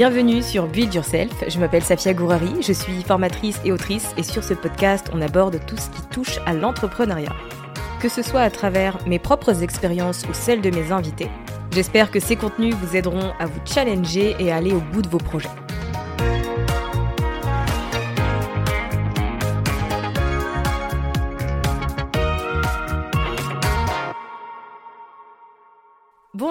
Bienvenue sur Build Yourself, je m'appelle Safia Gourari, je suis formatrice et autrice et sur ce podcast on aborde tout ce qui touche à l'entrepreneuriat. Que ce soit à travers mes propres expériences ou celles de mes invités, j'espère que ces contenus vous aideront à vous challenger et à aller au bout de vos projets.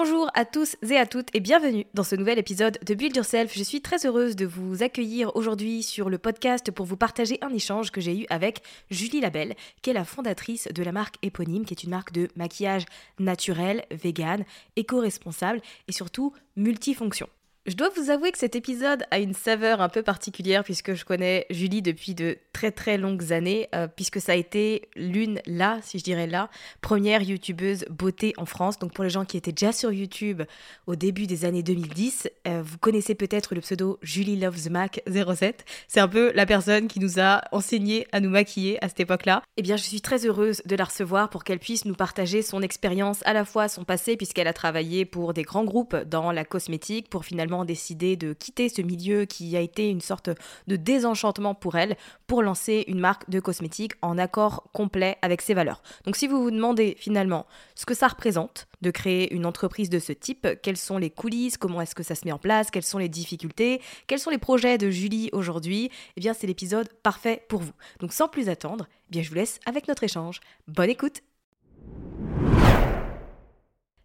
Bonjour à tous et à toutes et bienvenue dans ce nouvel épisode de Build Yourself. Je suis très heureuse de vous accueillir aujourd'hui sur le podcast pour vous partager un échange que j'ai eu avec Julie Labelle, qui est la fondatrice de la marque éponyme, qui est une marque de maquillage naturel, vegan, éco-responsable et surtout multifonction. Je dois vous avouer que cet épisode a une saveur un peu particulière puisque je connais Julie depuis de très très longues années, euh, puisque ça a été l'une, là, si je dirais là, première youtubeuse beauté en France. Donc pour les gens qui étaient déjà sur YouTube au début des années 2010, euh, vous connaissez peut-être le pseudo Julie Loves Mac 07. C'est un peu la personne qui nous a enseigné à nous maquiller à cette époque-là. Eh bien, je suis très heureuse de la recevoir pour qu'elle puisse nous partager son expérience, à la fois son passé, puisqu'elle a travaillé pour des grands groupes dans la cosmétique, pour finalement décidé de quitter ce milieu qui a été une sorte de désenchantement pour elle pour lancer une marque de cosmétiques en accord complet avec ses valeurs. Donc si vous vous demandez finalement ce que ça représente de créer une entreprise de ce type, quelles sont les coulisses, comment est-ce que ça se met en place, quelles sont les difficultés, quels sont les projets de Julie aujourd'hui, eh bien c'est l'épisode parfait pour vous. Donc sans plus attendre, eh bien je vous laisse avec notre échange. Bonne écoute.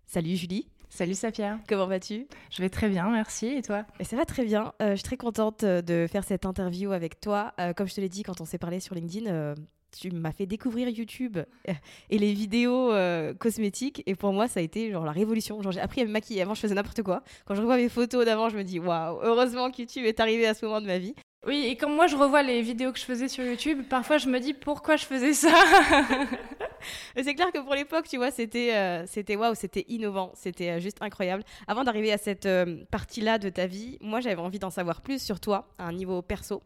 Salut Julie. Salut Safia. Comment vas-tu? Je vais très bien, merci. Et toi? Et Ça va très bien. Euh, je suis très contente euh, de faire cette interview avec toi. Euh, comme je te l'ai dit quand on s'est parlé sur LinkedIn, tu m'as fait découvrir YouTube et les vidéos cosmétiques. Et pour moi, ça a été genre la révolution. Genre, j'ai appris à me maquiller. Avant, je faisais n'importe quoi. Quand je revois mes photos d'avant, je me dis waouh, heureusement que YouTube est arrivé à ce moment de ma vie. Oui, et comme moi je revois les vidéos que je faisais sur YouTube, parfois je me dis pourquoi je faisais ça? c'est clair que pour l'époque, tu vois, c'était euh, c'était waouh, c'était innovant, c'était euh, juste incroyable. Avant d'arriver à cette euh, partie-là de ta vie, moi j'avais envie d'en savoir plus sur toi, à un niveau perso,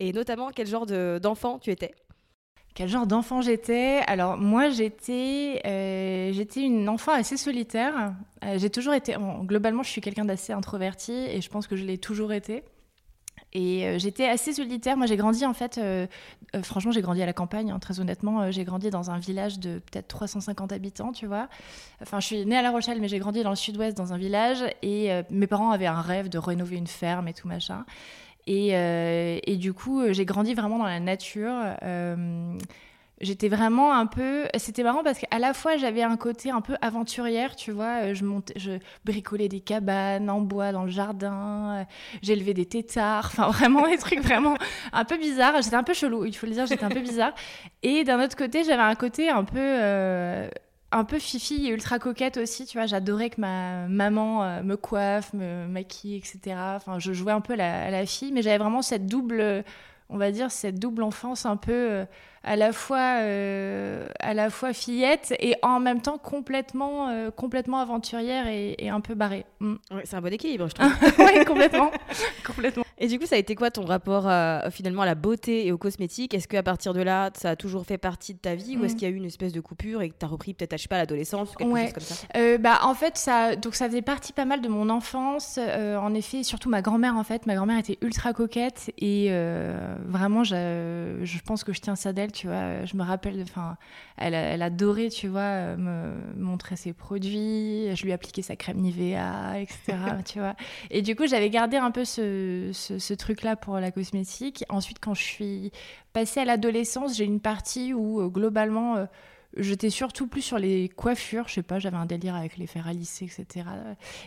et notamment quel genre d'enfant tu étais. Quel genre d'enfant j'étais? Alors moi j'étais j'étais une enfant assez solitaire. j'ai toujours été globalement je suis quelqu'un d'assez introverti et je pense que je l'ai toujours été. Et euh, j'étais assez solitaire. Moi, j'ai grandi en fait, euh, euh, franchement, j'ai grandi à la campagne, hein, très honnêtement. j'ai grandi dans un village de peut-être 350 habitants, tu vois. Enfin, je suis née à La Rochelle, mais j'ai grandi dans le sud-ouest, dans un village. Et mes parents avaient un rêve de rénover une ferme et tout machin. Et, et du coup, j'ai grandi vraiment dans la nature j'étais vraiment un peu c'était marrant parce qu'à la fois j'avais un côté un peu aventurière tu vois euh, je montais je bricolais des cabanes en bois dans le jardin euh, j'élevais des têtards enfin vraiment des trucs vraiment un peu bizarres j'étais un peu chelou il faut le dire j'étais un peu bizarre et d'un autre côté j'avais un côté un peu euh, un peu fifi et ultra coquette aussi, tu vois. J'adorais que ma maman me coiffe, me maquille, etc. Enfin, je jouais un peu la, la fille, mais j'avais vraiment cette double, on va dire, cette double enfance un peu à la fois, euh, à la fois fillette et en même temps complètement, euh, complètement aventurière et, et un peu barrée. Mm. Ouais, c'est un bon équilibre, je trouve. oui, complètement. complètement. Et du coup, ça a été quoi ton rapport à, finalement à la beauté et aux cosmétiques? Est-ce qu'à partir de là, ça a toujours fait partie de ta vie ou est-ce Mm. qu'il y a eu une espèce de coupure et que tu as repris peut-être, je sais pas, à l'adolescence ou quelque Ouais. chose comme ça? Euh, bah, en fait, ça, donc ça faisait partie pas mal de mon enfance. Euh, en effet, surtout ma grand-mère, en fait. Ma grand-mère était ultra coquette et euh, vraiment, je pense que je tiens ça d'elle, tu vois. Je me rappelle, enfin, elle, elle adorait, tu vois, euh, me montrer ses produits. Je lui appliquais sa crème Nivea, etc., tu vois. Et du coup, j'avais gardé un peu ce, ce, ce truc-là pour la cosmétique. Ensuite, quand je suis passée à l'adolescence, j'ai une partie où, euh, globalement, euh, J'étais surtout plus sur les coiffures, je sais pas, j'avais un délire avec les fers à etc.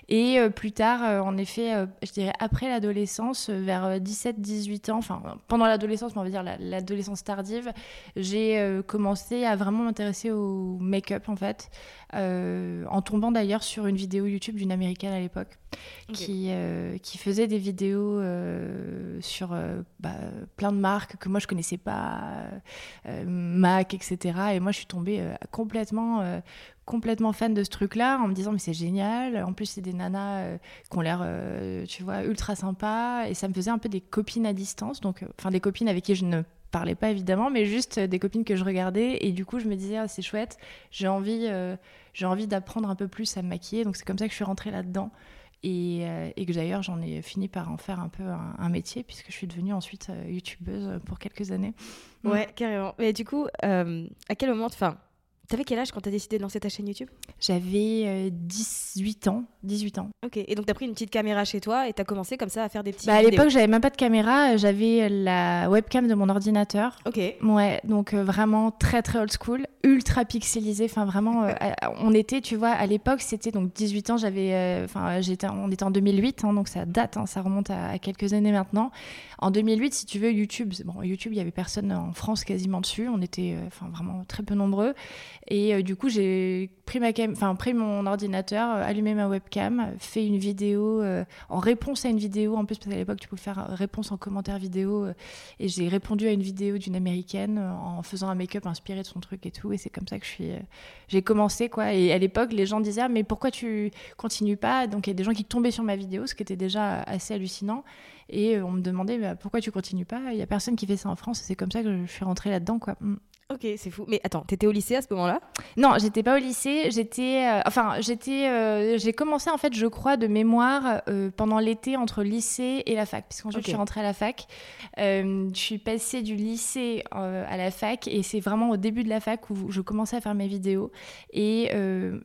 Et euh, plus tard, euh, en effet, euh, je dirais après l'adolescence, vers 17-18 ans, enfin pendant l'adolescence, mais on va dire la- l'adolescence tardive, j'ai commencé à vraiment m'intéresser au make-up en fait, en tombant d'ailleurs sur une vidéo YouTube d'une américaine à l'époque qui, euh, qui faisait des vidéos euh, sur euh, bah, plein de marques que moi je connaissais pas, euh, Mac, etc. Et moi je suis tombée euh, complètement, euh, complètement fan de ce truc-là en me disant mais c'est génial. En plus c'est des nanas euh, qui ont l'air, euh, tu vois, ultra sympas. Et ça me faisait un peu des copines à distance, donc euh, enfin des copines avec qui je ne parlais pas évidemment, mais juste euh, des copines que je regardais. Et du coup je me disais ah, c'est chouette, j'ai envie, euh, j'ai envie d'apprendre un peu plus à me maquiller. Donc c'est comme ça que je suis rentrée là-dedans. Et, euh, et que d'ailleurs j'en ai fini par en faire un peu un, métier puisque je suis devenue ensuite youtubeuse pour quelques années. Ouais, carrément. Mais du coup, à quel moment, enfin, t'avais quel âge quand t'as décidé de lancer ta chaîne YouTube? J'avais euh, 18 ans, 18 ans. Ok, et donc t'as pris une petite caméra chez toi et t'as commencé comme ça à faire des petits Bah, à l'époque, j'avais même pas de caméra, j'avais la webcam de mon ordinateur. Ok. Ouais, donc euh, vraiment très très old school, ultra pixelisé. Enfin vraiment, euh, euh, on était, tu vois, à l'époque, c'était donc 18 ans. J'avais, euh, enfin, j'étais, on était en 2008, hein, donc ça date, hein, ça remonte à, à quelques années maintenant. En 2008, si tu veux, YouTube, bon, YouTube, il y avait personne en France quasiment dessus. On était, euh, enfin, vraiment très peu nombreux. Et euh, du coup, j'ai pris ma cam, enfin, pris mon ordinateur, euh, allumé ma webcam, fait une vidéo en réponse à une vidéo. En plus, parce qu'à l'époque, tu pouvais faire réponse en commentaire vidéo. et j'ai répondu à une vidéo d'une américaine en faisant un make-up inspiré de son truc et tout. Et c'est comme ça que je suis, j'ai commencé quoi. Et à l'époque, les gens disaient ah, mais pourquoi tu continues pas? Donc il y a des gens qui tombaient sur ma vidéo, ce qui était déjà assez hallucinant. Et euh, on me demandait bah, pourquoi tu continues pas? Il y a personne qui fait ça en France. Et c'est comme ça que je suis rentrée là-dedans quoi. Mm. Ok, c'est fou. Mais attends, t'étais au lycée à ce moment-là? Non, j'étais pas au lycée. J'étais, euh, enfin, j'étais, euh, j'ai commencé en fait, je crois, de mémoire euh, pendant l'été entre lycée et la fac, puisqu'ensuite Ok. je suis rentrée à la fac. Je suis passée du lycée à la fac et c'est vraiment au début de la fac où je commençais à faire mes vidéos et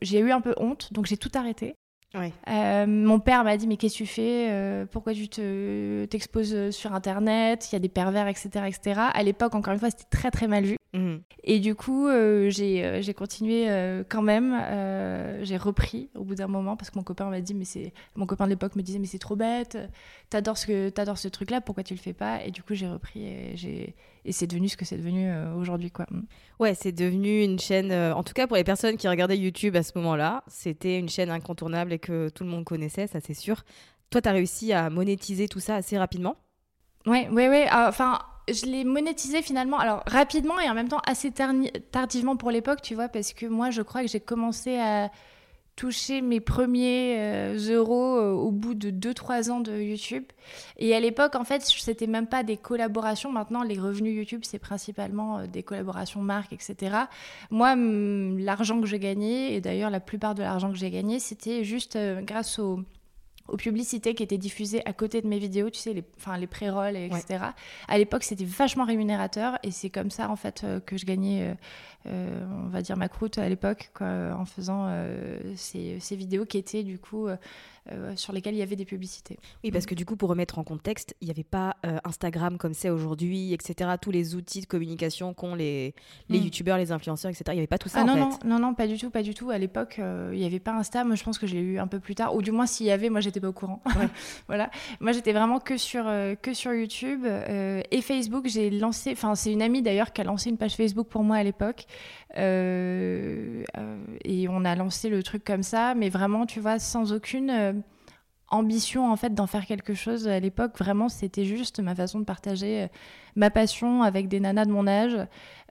j'ai eu un peu honte, donc j'ai tout arrêté. Ouais. Euh, mon père m'a dit mais qu'est-ce que tu fais Euh, Pourquoi tu te t'exposes sur internet Il y a des pervers, etc., etc. À l'époque, encore une fois, c'était très très mal vu. Mhm. Et du coup, euh, j'ai continué quand même. J'ai repris au bout d'un moment parce que mon copain m'a dit, mais c'est mon copain de l'époque me disait, mais c'est trop bête. T'adores ce que t'adores ce truc-là, pourquoi tu le fais pas? Et du coup, j'ai repris et j'ai et c'est devenu ce que c'est devenu euh, aujourd'hui, quoi. Mm. Ouais, c'est devenu une chaîne, euh, en tout cas pour les personnes qui regardaient YouTube à ce moment-là, c'était une chaîne incontournable et que tout le monde connaissait, ça c'est sûr. Toi, t'as réussi à monétiser tout ça assez rapidement? Ouais, ouais, ouais. ah, Enfin, je l'ai monétisé finalement, alors rapidement et en même temps assez tardivement pour l'époque, tu vois, parce que moi, je crois que j'ai commencé à toucher mes premiers euh, euros euh, au bout de 2-3 ans de YouTube. Et à l'époque, en fait, c'était même pas des collaborations. Maintenant, les revenus YouTube, c'est principalement euh, des collaborations marques, etc. Moi, l'argent que j'ai gagné, et d'ailleurs la plupart de l'argent que j'ai gagné, c'était juste grâce aux aux publicités qui étaient diffusées à côté de mes vidéos, tu sais, les, enfin, les pré-rolls, et etc. À l'époque, c'était vachement rémunérateur et c'est comme ça, en fait, euh, que je gagnais, euh, euh, on va dire, ma croûte à l'époque, en faisant euh, ces, ces vidéos qui étaient, du coup, euh, sur lesquelles il y avait des publicités. Oui, parce que du coup, pour remettre en contexte, il n'y avait pas Instagram comme c'est aujourd'hui, etc. Tous les outils de communication qu'ont les, les Mm. youtubeurs, les influenceurs, etc. Il n'y avait pas tout ça ah en non, fait. non, non, non, pas du tout, pas du tout. À l'époque, il n'y avait pas Insta. Moi, je pense que je l'ai eu un peu plus tard. Ou du moins, s'il y avait, moi, j'étais pas au courant. voilà. Moi, j'étais vraiment que sur, euh, que sur YouTube. euh, et Facebook, j'ai lancé... Enfin, c'est une amie, d'ailleurs, qui a lancé une page Facebook pour moi à l'époque. Euh, et on a lancé le truc comme ça. Mais vraiment, tu vois, sans aucune... euh, ambition en fait d'en faire quelque chose à l'époque. Vraiment, c'était juste ma façon de partager ma passion avec des nanas de mon âge,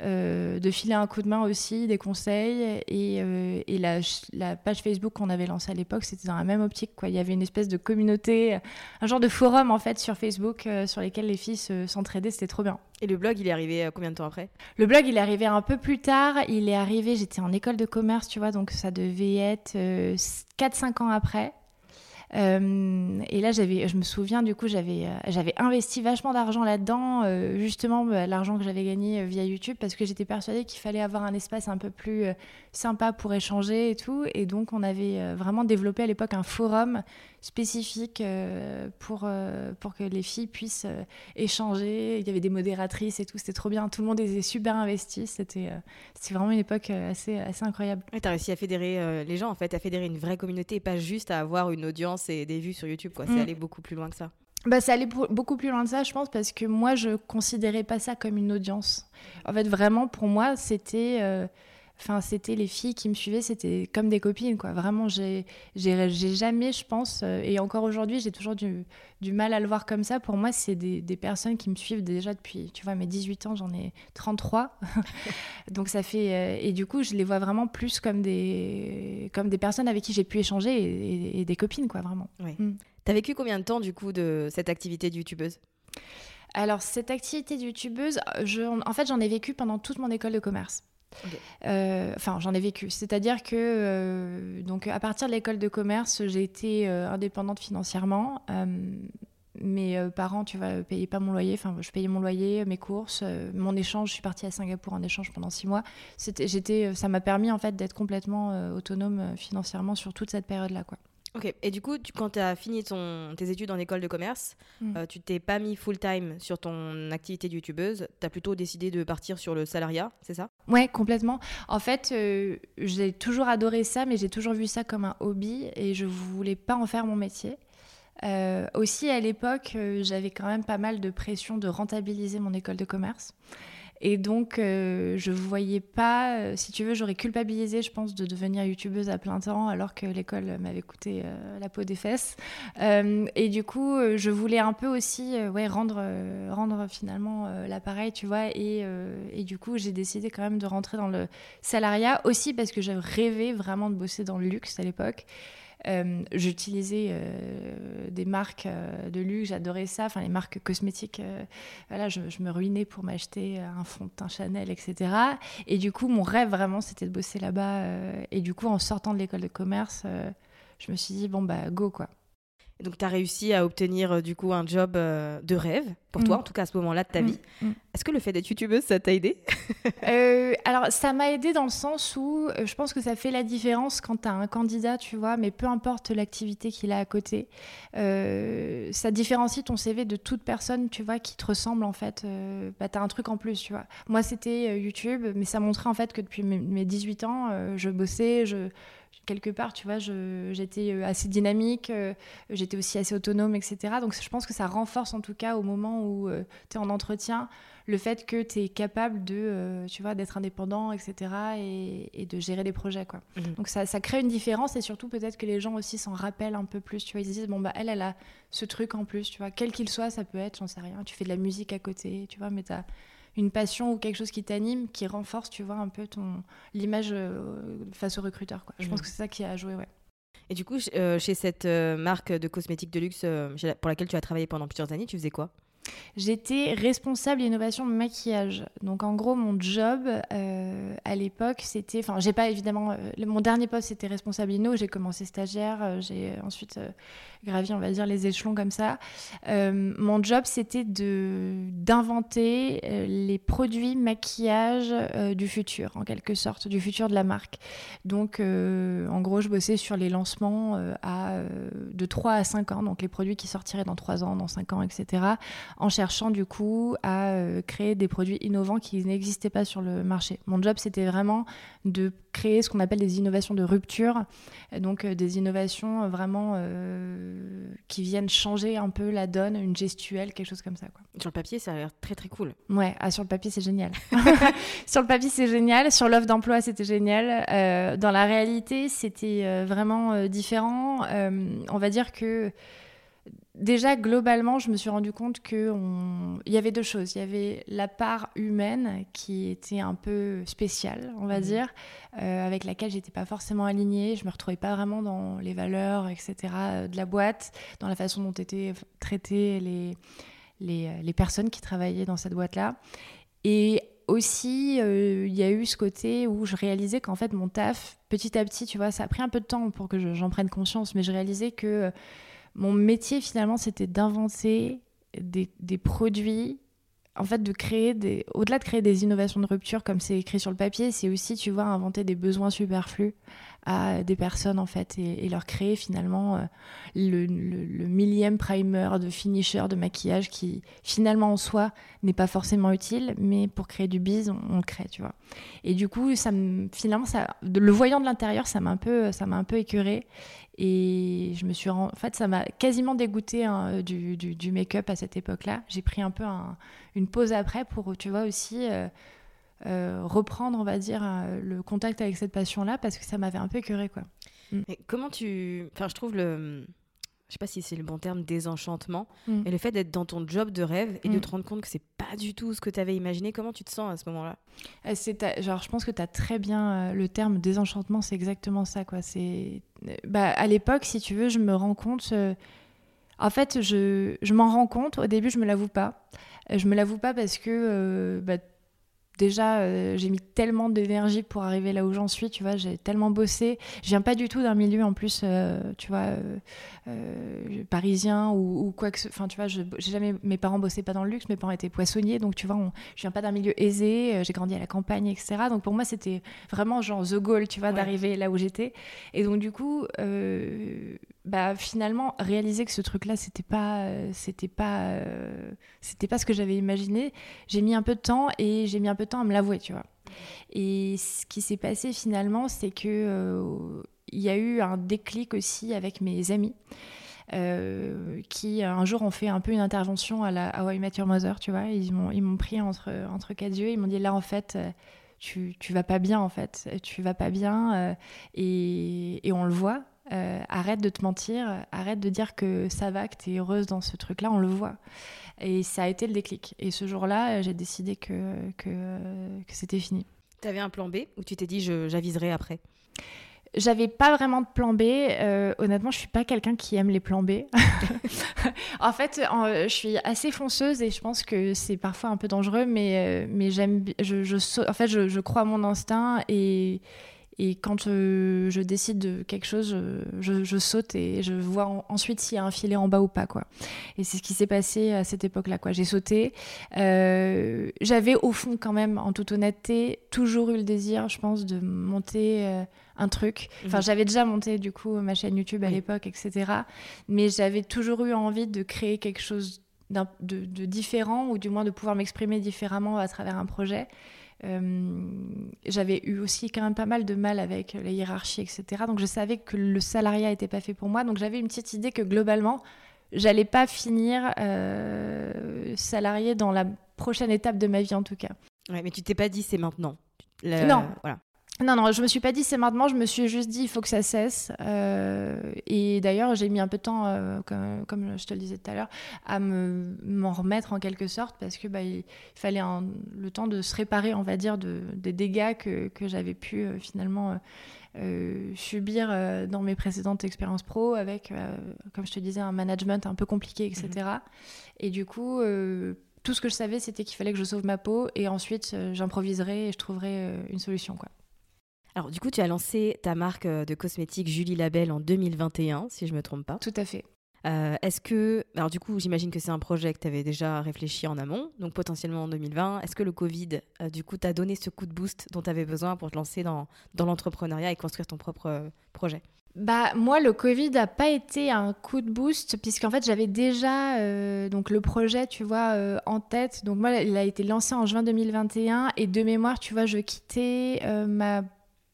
de filer un coup de main aussi, des conseils. Et, et la, la, page Facebook qu'on avait lancée à l'époque, c'était dans la même optique. Quoi. Il y avait une espèce de communauté, un genre de forum en fait sur Facebook sur lesquels les filles s'entraidaient. c'était trop bien. Et le blog, il est arrivé combien de temps après? Le blog, il est arrivé un peu plus tard. Il est arrivé, j'étais en école de commerce, tu vois, donc ça devait être 4-5 ans après. Euh, et là, j'avais, je me souviens, du coup, j'avais, euh, investi vachement d'argent là-dedans, euh, justement bah, l'argent que j'avais gagné via YouTube, parce que j'étais persuadée qu'il fallait avoir un espace un peu plus sympa pour échanger et tout. Et donc, on avait vraiment développé à l'époque un forum spécifique pour, pour que les filles puissent échanger. Il y avait des modératrices et tout, c'était trop bien. Tout le monde était super investi. C'était, c'était vraiment une époque assez, assez incroyable. tu as réussi à fédérer les gens, en fait, à fédérer une vraie communauté et pas juste à avoir une audience c'est des vues sur YouTube. quoi. C'est mm. aller beaucoup plus loin que ça. Bah, ça allait beaucoup plus loin que ça, je pense, parce que moi, je considérais pas ça comme une audience. En fait, vraiment, pour moi, c'était. Euh, Enfin, c'était les filles qui me suivaient, c'était comme des copines, quoi. Vraiment, j'ai jamais, je pense, euh, et encore aujourd'hui, j'ai toujours du, du, mal à le voir comme ça. Pour moi, c'est des, des, personnes qui me suivent déjà depuis, tu vois, mes 18 ans, j'en ai 33. Donc, ça fait. Euh, et du coup, je les vois vraiment plus comme des, comme des personnes avec qui j'ai pu échanger et, des copines, quoi, vraiment. Oui. Mm. T'as vécu combien de temps, du coup, de cette activité de youtubeuse? Alors, cette activité de youtubeuse, je, en fait, j'en ai vécu pendant toute mon école de commerce. Euh, enfin, j'en ai vécu. C'est-à-dire que, euh, donc, à partir de l'école de commerce, j'ai été euh, indépendante financièrement. mes parents, tu vois, payaient pas mon loyer. Enfin, je payais mon loyer, mes courses, mon échange. Je suis partie à Singapour en échange pendant six mois. C'était, j'étais, ça m'a permis en fait d'être complètement autonome financièrement sur toute cette période-là, quoi. Ok, et du coup, quand tu as fini ton, tes études en école de commerce, mm. euh, tu t'es pas mis full-time sur ton activité de youtubeuse, tu as plutôt décidé de partir sur le salariat, c'est ça? Ouais, complètement. En fait, euh, j'ai toujours adoré ça, mais j'ai toujours vu ça comme un hobby et je voulais pas en faire mon métier. Euh, aussi, à l'époque, j'avais quand même pas mal de pression de rentabiliser mon école de commerce. Et donc, euh, je voyais pas, euh, si tu veux, j'aurais culpabilisé, je pense, de devenir youtubeuse à plein temps alors que l'école m'avait coûté euh, la peau des fesses. et du coup, je voulais un peu aussi ouais, rendre, rendre finalement l'appareil, tu vois. Et, et, du coup, j'ai décidé quand même de rentrer dans le salariat aussi parce que j'avais rêvé vraiment de bosser dans le luxe à l'époque. Euh, j'utilisais euh, des marques euh, de luxe, j'adorais ça, enfin les marques cosmétiques. voilà, je, me ruinais pour m'acheter un fond de teint Chanel, etc. Et du coup, mon rêve vraiment, c'était de bosser là-bas. et du coup, en sortant de l'école de commerce, je me suis dit bon bah go quoi. Donc, tu as réussi à obtenir du coup un job de rêve pour toi, mm. en tout cas à ce moment-là de ta mm. vie. Mm. Est-ce que le fait d'être youtubeuse, ça t'a aidé? Euh, Alors, ça m'a aidé dans le sens où euh, je pense que ça fait la différence quand tu as un candidat, tu vois, mais peu importe l'activité qu'il a à côté. Euh, ça différencie ton CV de toute personne, tu vois, qui te ressemble en fait. bah, tu as un truc en plus, tu vois. Moi, c'était YouTube, mais ça montrait en fait que depuis mes 18 ans, je bossais, je quelque part, tu vois, j'étais assez dynamique, j'étais aussi assez autonome, etc. Donc je pense que ça renforce en tout cas au moment où euh, tu es en entretien, le fait que tu es capable de, euh, tu vois, d'être indépendant, etc. Et, de gérer des projets, quoi. Mhm. Donc ça, ça, crée une différence et surtout peut-être que les gens aussi s'en rappellent un peu plus, tu vois. Ils se disent, bon, bah, elle, elle a ce truc en plus, tu vois. Quel qu'il soit, ça peut être, j'en sais rien. Tu fais de la musique à côté, tu vois, mais tu as une passion ou quelque chose qui t'anime, qui renforce, tu vois, un peu ton l'image euh, face au recruteur, quoi. Je pense mhm. que c'est ça qui a joué, ouais. Et du coup, chez cette marque de cosmétiques de luxe pour laquelle tu as travaillé pendant plusieurs années, tu faisais quoi? J'étais responsable innovation maquillage. Donc en gros, mon job euh, à l'époque, c'était, enfin, j'ai pas évidemment, euh, mon dernier poste c'était responsable inno. J'ai commencé stagiaire, euh, j'ai ensuite gravi, on va dire, les échelons comme ça. mon job, c'était de d'inventer les produits maquillage du futur, en quelque sorte, du futur de la marque. Donc en gros, je bossais sur les lancements à de 3 à 5 ans, donc les produits qui sortiraient dans 3 ans, dans 5 ans, etc en cherchant du coup à euh, créer des produits innovants qui n'existaient pas sur le marché. Mon job, c'était vraiment de créer ce qu'on appelle des innovations de rupture, donc euh, des innovations vraiment qui viennent changer un peu la donne, une gestuelle, quelque chose comme ça. Quoi. Sur le papier, ça a l'air très très cool. Ouais, ah, sur le papier, c'est génial. sur le papier, c'est génial. Sur l'offre d'emploi, c'était génial. dans la réalité, c'était vraiment différent. on va dire que déjà, globalement, je me suis rendu compte qu'il y avait deux choses. Il y avait la part humaine qui était un peu spéciale, on va mmh. dire, euh, avec laquelle j'étais pas forcément alignée. Je me retrouvais pas vraiment dans les valeurs, etc., euh, de la boîte, dans la façon dont étaient traitées les, les, euh, les personnes qui travaillaient dans cette boîte-là. Et aussi, il y a eu ce côté où je réalisais qu'en fait, mon taf, petit à petit, tu vois, ça a pris un peu de temps pour que j'en prenne conscience, mais je réalisais que mon métier finalement, c'était d'inventer des, produits en fait, de créer des. Au-delà de créer des innovations de rupture, comme c'est écrit sur le papier, c'est aussi, tu vois, inventer des besoins superflus à des personnes, en fait, et, leur créer finalement euh, le, millième primer de finisher de maquillage qui, finalement, en soi, n'est pas forcément utile, mais pour créer du bise, on, le crée, tu vois. Et du coup, ça finalement, ça, le voyant de l'intérieur, ça m'a un peu, ça m'a un peu écœuré. Et je me suis en fait, ça m'a quasiment dégoûté hein, du, du, make-up à cette époque-là. J'ai pris un peu une pause après pour, tu vois, aussi euh, euh, reprendre, on va dire, euh, le contact avec cette passion-là parce que ça m'avait un peu écœuré, quoi. Mm. comment tu. Enfin, je trouve le je sais pas si c'est le bon terme, désenchantement. Mm. Et le fait d'être dans ton job de rêve et de mm. te rendre compte que c'est pas du tout ce que tu avais imaginé, comment tu te sens à ce moment-là? Euh, c'est Genre, je pense que tu as très bien euh, le terme désenchantement, c'est exactement ça. quoi. C'est bah, À l'époque, si tu veux, je me rends compte. Euh, en fait, je, je m'en rends compte. Au début, je me l'avoue pas. Je me l'avoue pas parce que bah, déjà, euh, j'ai mis tellement d'énergie pour arriver là où j'en suis, tu vois, j'ai tellement bossé. Je viens pas du tout d'un milieu en plus, euh, tu vois, euh, parisien ou, quoi que ce Enfin, tu vois, j'ai jamais. Mes parents bossaient pas dans le luxe, mes parents étaient poissonniers, donc tu vois, on, je viens pas d'un milieu aisé, j'ai grandi à la campagne, etc. Donc pour moi, c'était vraiment genre the goal, tu vois, d'arriver là où j'étais. Et donc, du coup, bah, finalement réaliser que ce truc là c'était pas c'était pas c'était pas ce que j'avais imaginé j'ai mis un peu de temps et j'ai mis un peu de temps à me l'avouer tu vois. Et ce qui s'est passé finalement c'est que euh, y a eu un déclic aussi avec mes amis euh, qui un jour ont fait un peu une intervention à la Hawaii Mature Mother tu vois. Ils m'ont ils m'ont pris entre entre quatre yeux ils m'ont dit là en fait tu, tu vas pas bien en fait tu vas pas bien euh, et, et on le voit euh, arrête de te mentir, arrête de dire que ça va, que tu es heureuse dans ce truc-là, on le voit. Et ça a été le déclic. Et ce jour-là, j'ai décidé que, que, c'était fini. Tu avais un plan B ou tu t'es dit j'aviserai après? J'avais pas vraiment de plan B. Euh, honnêtement, je suis pas quelqu'un qui aime les plans B. en fait, je suis assez fonceuse et je pense que c'est parfois un peu dangereux, mais, euh, mais j'aime, je, je, en fait, je, je, crois à mon instinct et, et quand euh, je, décide de quelque chose, je, saute et je vois ensuite s'il y a un filet en bas ou pas. Quoi. Et c'est ce qui s'est passé à cette époque-là. Quoi. J'ai sauté. Euh, j'avais au fond quand même, en toute honnêteté, toujours eu le désir, je pense, de monter euh, un truc. Enfin, mhm. j'avais déjà monté du coup ma chaîne YouTube à l'époque, etc. Mais j'avais toujours eu envie de créer quelque chose de, de différent ou du moins de pouvoir m'exprimer différemment à travers un projet. Euh, j'avais eu aussi quand même pas mal de mal avec la hiérarchie, etc. Donc je savais que le salariat n'était pas fait pour moi. Donc j'avais une petite idée que globalement, j'allais pas finir euh, salarié dans la prochaine étape de ma vie en tout cas. Ouais, mais tu t'es pas dit c'est maintenant. Non. Voilà. Non, non, je me suis pas dit c'est maintenant, je me suis juste dit il faut que ça cesse. Euh, et d'ailleurs, j'ai mis un peu de temps, euh, comme, je te le disais tout à l'heure, à m'en remettre en quelque sorte parce que bah, il, fallait le temps de se réparer, on va dire, de, des dégâts que, que j'avais pu euh, finalement subir dans mes précédentes expériences pro avec, comme je te disais, un management un peu compliqué, etc. Mhm. Et du coup tout ce que je savais, c'était qu'il fallait que je sauve ma peau et ensuite j'improviserai et je trouverai une solution. Quoi. Alors du coup, tu as lancé ta marque euh, de cosmétiques Julie Label en 2021, si je me trompe pas. Tout à fait. Euh, est-ce que, alors du coup, j'imagine que c'est un projet que tu avais déjà réfléchi en amont, donc potentiellement en 2020. Est-ce que le Covid, euh, du coup, t'a donné ce coup de boost dont tu avais besoin pour te lancer dans, dans l'entrepreneuriat et construire ton propre projet? Bah moi le Covid n'a pas été un coup de boost puisqu'en fait j'avais déjà euh, donc le projet tu vois euh, en tête donc moi il a été lancé en juin 2021 et de mémoire tu vois je quittais euh, ma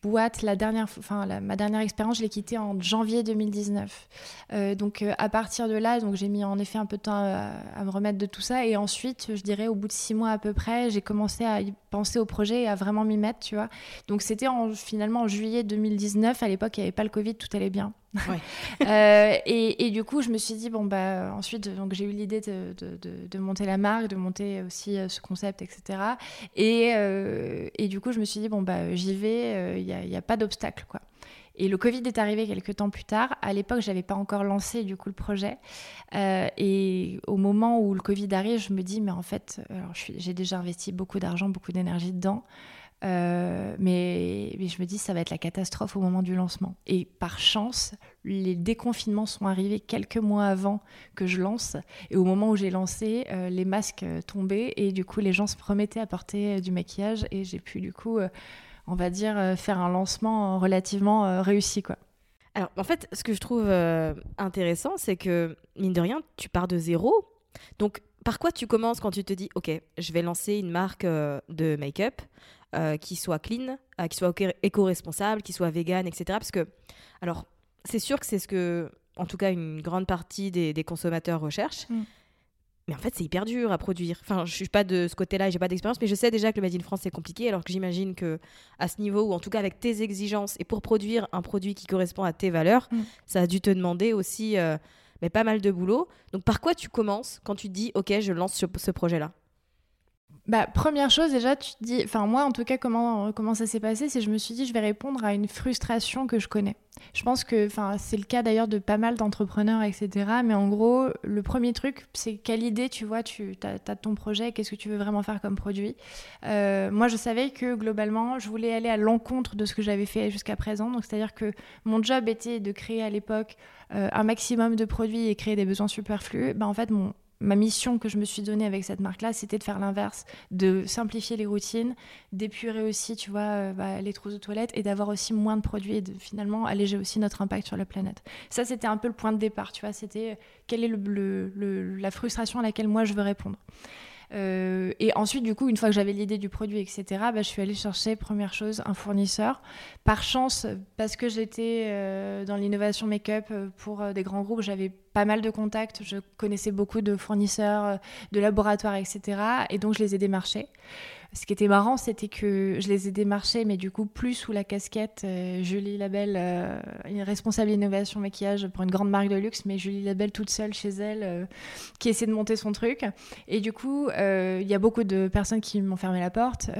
boîte, la dernière, enfin ma dernière expérience, je l'ai quittée en janvier 2019. Euh, donc euh, à partir de là, donc j'ai mis en effet un peu de temps à, me remettre de tout ça. Et ensuite, je dirais au bout de six mois à peu près, j'ai commencé à y penser au projet et à vraiment m'y mettre, tu vois. Donc c'était finalement en juillet 2019. À l'époque, il n'y avait pas le Covid, tout allait bien. Euh, et, du coup, je me suis dit, bon, bah, ensuite, donc, j'ai eu l'idée de, de, monter la marque, de monter aussi euh, ce concept, etc. Et, euh, et du coup, je me suis dit, bon, bah, j'y vais, il n'y a, a, pas d'obstacle, quoi. Et le Covid est arrivé quelques temps plus tard. À l'époque, je n'avais pas encore lancé du coup le projet. et au moment où le Covid arrive, je me dis, mais en fait, j'ai déjà investi beaucoup d'argent, beaucoup d'énergie dedans. Euh, mais, je me dis, ça va être la catastrophe au moment du lancement. Et par chance, les déconfinements sont arrivés quelques mois avant que je lance. Et au moment où j'ai lancé, euh, les masques tombaient et du coup, les gens se promettaient à porter euh, du maquillage. Et j'ai pu, du coup, on va dire, faire un lancement relativement réussi. quoi. Alors, en fait, ce que je trouve intéressant, c'est que, mine de rien, tu pars de zéro. Donc, par quoi tu commences quand tu te dis, OK, je vais lancer une marque de make-up? Qui soit clean, euh, qui soit éco-responsable, qui soit vegan, etc. Parce que, alors, c'est sûr que c'est ce que, en tout cas, une grande partie des, consommateurs recherchent. Mm. Mais en fait, c'est hyper dur à produire. Enfin, je suis pas de ce côté-là, j'ai pas d'expérience, mais je sais déjà que le Made in France c'est compliqué. Alors que j'imagine que à ce niveau, ou en tout cas avec tes exigences et pour produire un produit qui correspond à tes valeurs, mm. ça a dû te demander aussi euh, mais pas mal de boulot. Donc, par quoi tu commences quand tu dis, ok, je lance ce projet-là? Bah, première chose, déjà, tu te dis, enfin, moi, en tout cas, comment, comment ça s'est passé, c'est je me suis dit, je vais répondre à une frustration que je connais. Je pense que, enfin, c'est le cas d'ailleurs de pas mal d'entrepreneurs, etc. Mais en gros, le premier truc, c'est quelle idée, tu vois, tu as, ton projet, qu'est-ce que tu veux vraiment faire comme produit. Euh, moi, je savais que globalement, je voulais aller à l'encontre de ce que j'avais fait jusqu'à présent. Donc, c'est-à-dire que mon job était de créer à l'époque euh, un maximum de produits et créer des besoins superflus. Bah, en fait, mon, ma mission que je me suis donnée avec cette marque-là, c'était de faire l'inverse, de simplifier les routines, d'épurer aussi, tu vois, euh, bah, les trousses de toilette et d'avoir aussi moins de produits et de finalement alléger aussi notre impact sur la planète. Ça, c'était un peu le point de départ, tu vois, c'était euh, quelle est la frustration à laquelle moi je veux répondre. Euh, et ensuite, du coup, une fois que j'avais l'idée du produit, etc., bah, je suis allée chercher, première chose, un fournisseur. Par chance, parce que j'étais euh, dans l'innovation make-up euh, pour des grands groupes, j'avais pas mal de contacts, je connaissais beaucoup de fournisseurs, de laboratoires, etc. Et donc, je les ai démarchés. Ce qui était marrant, c'était que je les ai démarchés, mais du coup, plus sous la casquette euh, Julie Labelle, euh, une responsable innovation maquillage pour une grande marque de luxe, mais Julie Labelle toute seule chez elle, euh, qui essaie de monter son truc. Et du coup, il y a beaucoup de personnes qui m'ont fermé la porte,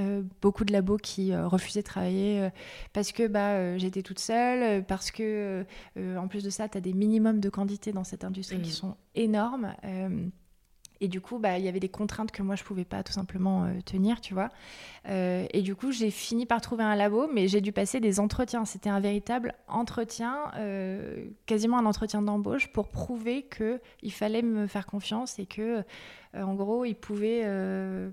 beaucoup de labos qui refusaient de travailler parce que bah, j'étais toute seule, parce que, en plus de ça, tu as des minimums de quantité dans cette industrie qui sont énormes. Et du coup, bah, il y avait des contraintes que moi, je pouvais pas tout simplement euh, tenir, tu vois. Euh, et du coup, j'ai fini par trouver un labo, mais j'ai dû passer des entretiens. C'était un véritable entretien, euh, quasiment un entretien d'embauche, pour prouver qu'il fallait me faire confiance et que, en gros, ils pouvaient